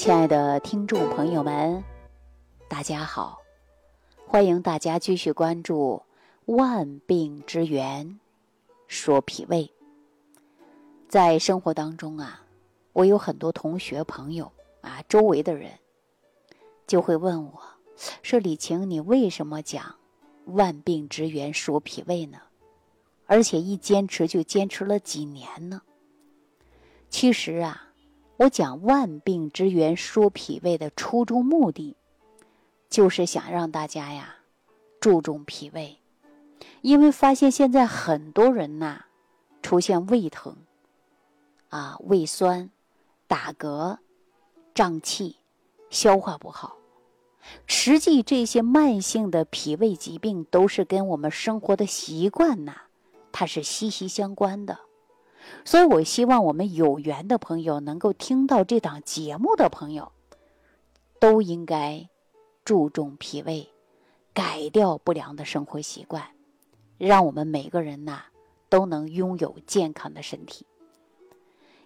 亲爱的听众朋友们，大家好！欢迎大家继续关注《万病之源说脾胃》。在生活当中啊，我有很多同学朋友啊，周围的人就会问我，说：“李晴，你为什么讲《万病之源说脾胃》呢？而且一坚持就坚持了几年呢？”其实啊。我讲万病之源说脾胃的初衷目的，就是想让大家呀注重脾胃，因为发现现在很多人呐出现胃疼，啊胃酸、打嗝、胀气、消化不好，实际这些慢性的脾胃疾病都是跟我们生活的习惯呐，它是息息相关的。所以，我希望我们有缘的朋友能够听到这档节目的朋友，都应该注重脾胃，改掉不良的生活习惯，让我们每个人呐都能拥有健康的身体。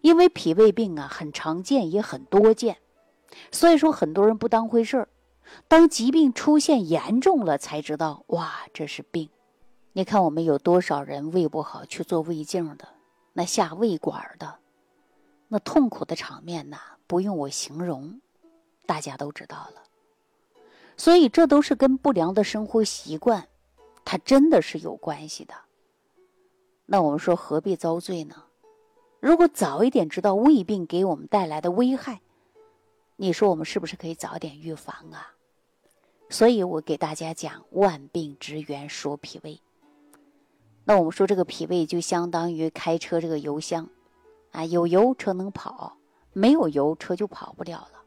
因为脾胃病啊很常见也很多见，所以说很多人不当回事儿，当疾病出现严重了才知道哇这是病。你看我们有多少人胃不好去做胃镜的？那下胃管的，那痛苦的场面呐，不用我形容，大家都知道了。所以这都是跟不良的生活习惯，它真的是有关系的。那我们说何必遭罪呢？如果早一点知道胃病给我们带来的危害，你说我们是不是可以早点预防啊？所以我给大家讲万病之源说脾胃。那我们说这个脾胃就相当于开车这个油箱，啊，有油车能跑，没有油车就跑不了了。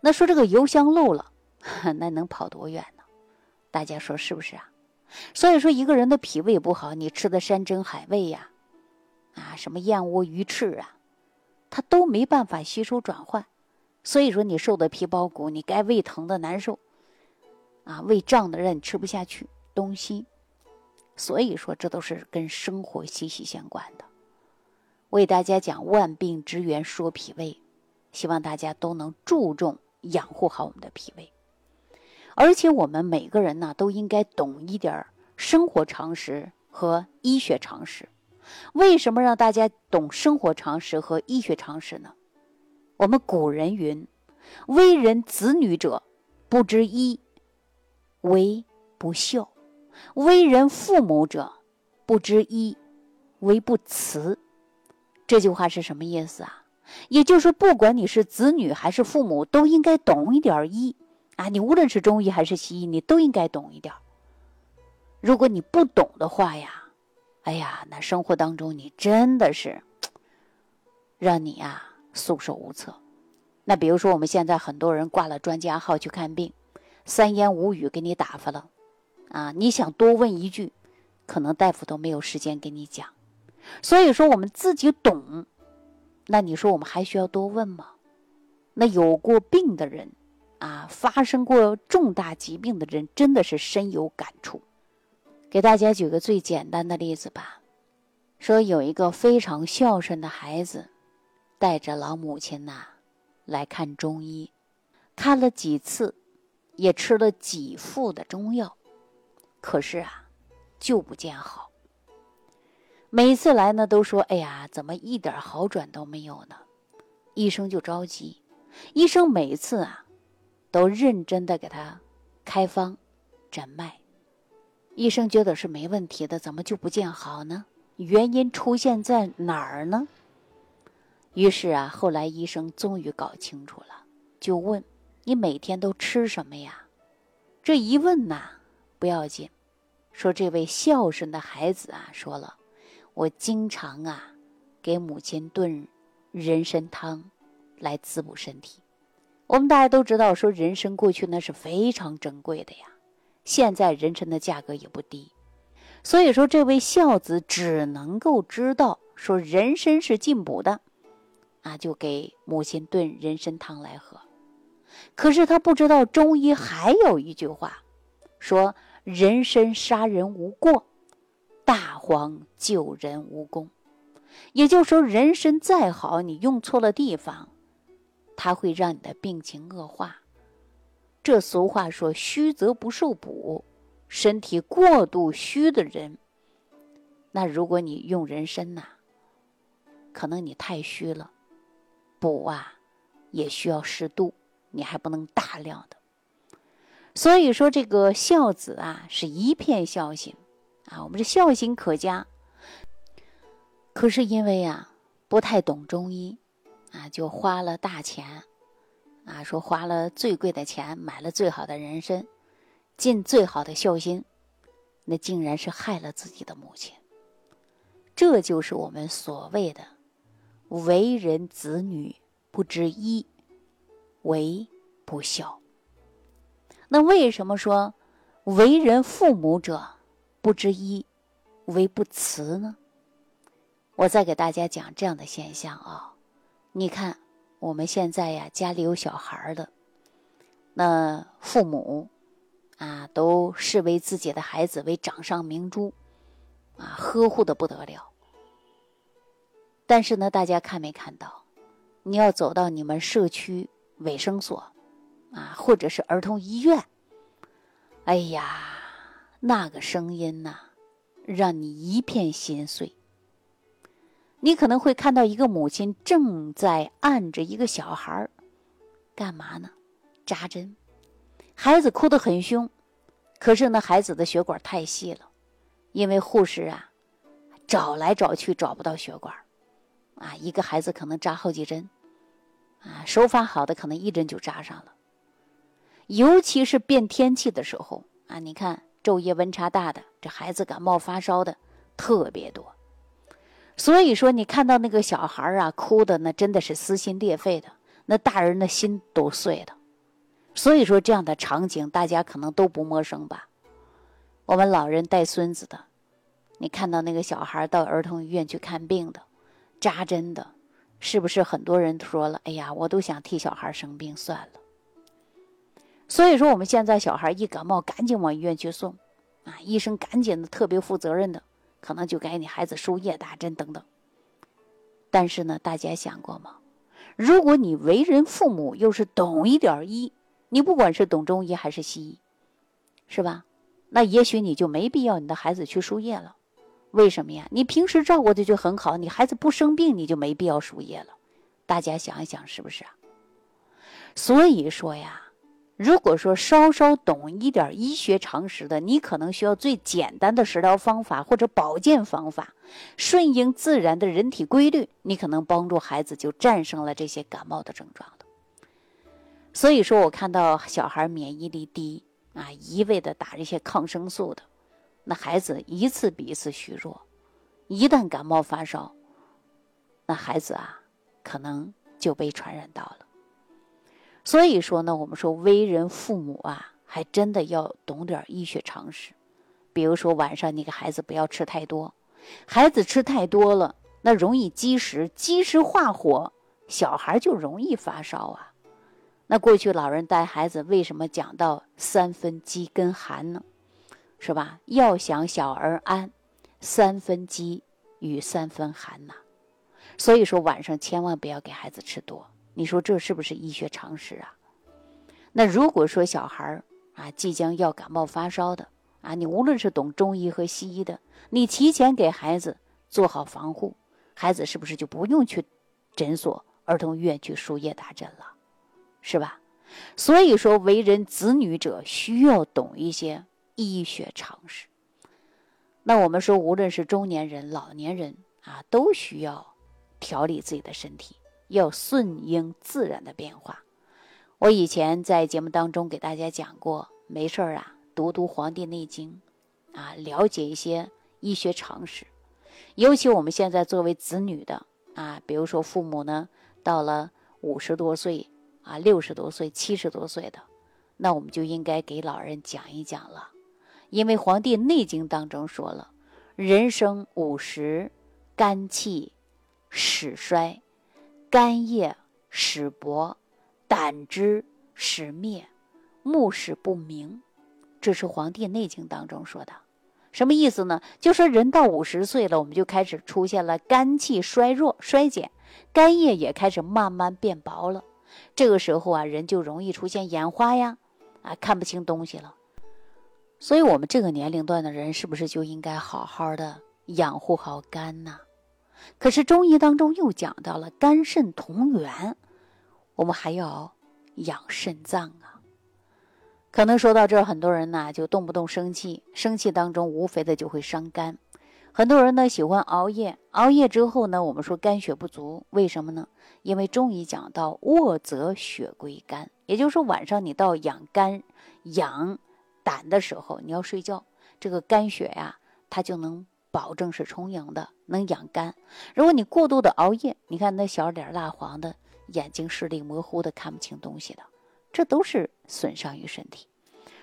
那说这个油箱漏了，那能跑多远呢？大家说是不是啊？所以说一个人的脾胃不好，你吃的山珍海味呀，啊，什么燕窝鱼翅啊，它都没办法吸收转换。所以说你瘦的皮包骨，你该胃疼的难受，啊，胃胀的让你吃不下去东西。所以说，这都是跟生活息息相关的。为大家讲万病之源说脾胃，希望大家都能注重养护好我们的脾胃。而且我们每个人呢，都应该懂一点生活常识和医学常识。为什么让大家懂生活常识和医学常识呢？我们古人云：“为人子女者，不知医，为不孝。”为人父母者，不知医，为不慈。这句话是什么意思啊？也就是说，不管你是子女还是父母，都应该懂一点医啊。你无论是中医还是西医，你都应该懂一点。如果你不懂的话呀，哎呀，那生活当中你真的是 让你呀束手无策。那比如说，我们现在很多人挂了专家号去看病，三言五语给你打发了。啊，你想多问一句，可能大夫都没有时间给你讲。所以说，我们自己懂，那你说我们还需要多问吗？那有过病的人，啊，发生过重大疾病的人，真的是深有感触。给大家举个最简单的例子吧，说有一个非常孝顺的孩子，带着老母亲呐来看中医，看了几次，也吃了几副的中药。可是啊，就不见好。每次来呢，都说：“哎呀，怎么一点好转都没有呢？”医生就着急。医生每次啊，都认真的给他开方、诊脉。医生觉得是没问题的，怎么就不见好呢？原因出现在哪儿呢？于是啊，后来医生终于搞清楚了，就问：“你每天都吃什么呀？”这一问呐。不要紧，说这位孝顺的孩子啊，说了，我经常啊给母亲炖人参汤来滋补身体。我们大家都知道，说人参过去那是非常珍贵的呀，现在人参的价格也不低，所以说这位孝子只能够知道说人参是进补的，啊，就给母亲炖人参汤来喝。可是他不知道中医还有一句话，说。人参杀人无过，大黄救人无功。也就是说，人参再好，你用错了地方，它会让你的病情恶化。这俗话说：“虚则不受补。”身体过度虚的人，那如果你用人参呐，可能你太虚了，补啊也需要适度，你还不能大量的。所以说，这个孝子啊是一片孝心啊，我们这孝心可嘉。可是因为啊不太懂中医啊，就花了大钱啊，说花了最贵的钱买了最好的人参。尽最好的孝心，那竟然是害了自己的母亲。这就是我们所谓的为人子女不知医，为不孝。那为什么说为人父母者不知医，为不慈呢？我再给大家讲这样的现象啊，你看我们现在呀，家里有小孩的，那父母。啊，都视为自己的孩子为掌上明珠，啊，呵护的不得了。但是呢，大家看没看到？你要走到你们社区卫生所，啊，或者是儿童医院，哎呀，那个声音呐，让你一片心碎。你可能会看到一个母亲正在按着一个小孩儿，干嘛呢？扎针。孩子哭得很凶，可是呢，孩子的血管太细了，因为护士啊找来找去找不到血管，啊，一个孩子可能扎好几针，啊，手法好的可能一针就扎上了。尤其是变天气的时候啊，你看昼夜温差大的，这孩子感冒发烧的特别多，所以说你看到那个小孩啊哭的那真的是撕心裂肺的，那大人的心都碎了。所以说，这样的场景大家可能都不陌生吧？我们老人带孙子的，你看到那个小孩到儿童医院去看病的、扎针的，是不是很多人说了？哎呀，我都想替小孩生病算了。所以说，我们现在小孩一感冒，赶紧往医院去送，啊，医生赶紧的，特别负责任的，可能就给你孩子输液、打针等等。但是呢，大家想过吗？如果你为人父母，又是懂一点医，你不管是懂中医还是西医，是吧？那也许你就没必要你的孩子去输液了。为什么呀？你平时照顾的就很好，你孩子不生病，你就没必要输液了。大家想一想，是不是啊？所以说呀，如果说稍稍懂一点医学常识的，你可能需要最简单的食疗方法或者保健方法，顺应自然的人体规律，你可能帮助孩子就战胜了这些感冒的症状。所以说我看到小孩免疫力低啊，一味的打这些抗生素的，那孩子一次比一次虚弱，一旦感冒发烧，那孩子啊可能就被传染到了。所以说呢，我们说为人父母啊，还真的要懂点医学常识。比如说晚上你给孩子不要吃太多，孩子吃太多了，那容易积食，积食化火，小孩就容易发烧啊。那过去老人带孩子为什么讲到三分饥跟寒呢？是吧？要想小儿安，三分饥与三分寒呐。所以说晚上千万不要给孩子吃多。你说这是不是医学常识啊？那如果说小孩儿啊即将要感冒发烧的啊，你无论是懂中医和西医的，你提前给孩子做好防护，孩子是不是就不用去诊所、儿童医院去输液打针了？是吧？所以说，为人子女者需要懂一些医学常识。那我们说，无论是中年人、老年人啊，都需要调理自己的身体，要顺应自然的变化。我以前在节目当中给大家讲过，没事儿啊，读读《黄帝内经》，啊，了解一些医学常识。尤其我们现在作为子女的啊，比如说父母呢，到了五十多岁。啊，六十多岁、七十多岁的，那我们就应该给老人讲一讲了，因为《黄帝内经》当中说了，人生五十，肝气始衰，肝液始薄，胆汁始灭，目始不明。这是《黄帝内经》当中说的，什么意思呢？就说人到五十岁了，我们就开始出现了肝气衰弱、衰减，肝液也开始慢慢变薄了。这个时候啊，人就容易出现眼花呀，啊，看不清东西了。所以，我们这个年龄段的人是不是就应该好好的养护好肝呢？可是中医当中又讲到了肝肾同源，我们还要养肾脏啊。可能说到这儿，很多人呢就动不动生气，生气当中无非的就会伤肝。很多人呢喜欢熬夜，熬夜之后呢，我们说肝血不足，为什么呢？因为中医讲到卧则血归肝，也就是说晚上你到养肝、养胆的时候，你要睡觉，这个肝血呀，它就能保证是充盈的，能养肝。如果你过度的熬夜，你看那小脸蜡黄的，眼睛视力模糊的，看不清东西的，这都是损伤于身体。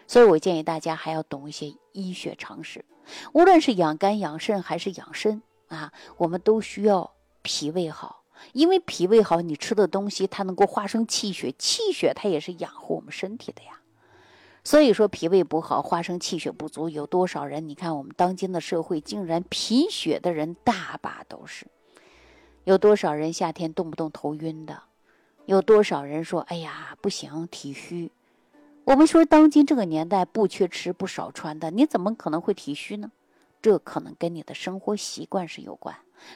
所以我建议大家还要懂一些医学常识。无论是养肝养肾还是养肾啊，我们都需要脾胃好，因为脾胃好，你吃的东西它能够化生气血，气血它也是养护我们身体的呀。所以说脾胃不好，化生气血不足，有多少人？你看我们当今的社会，竟然贫血的人大把都是。有多少人夏天动不动头晕的？有多少人说哎呀不行，体虚？我们说，当今这个年代不缺吃不少穿的，你怎么可能会体虚呢？这可能跟你的生活习惯是有关，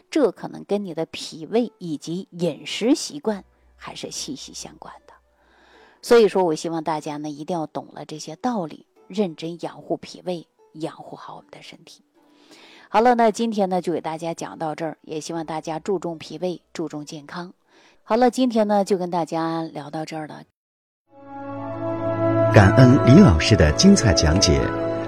这可能跟你的脾胃以及饮食习惯还是息息相关的。所以说，我希望大家呢一定要懂了这些道理，认真养护脾胃，养护好我们的身体。好了，那今天呢就给大家讲到这儿，也希望大家注重脾胃，注重健康。好了，今天呢就跟大家聊到这儿了。感恩李老师的精彩讲解。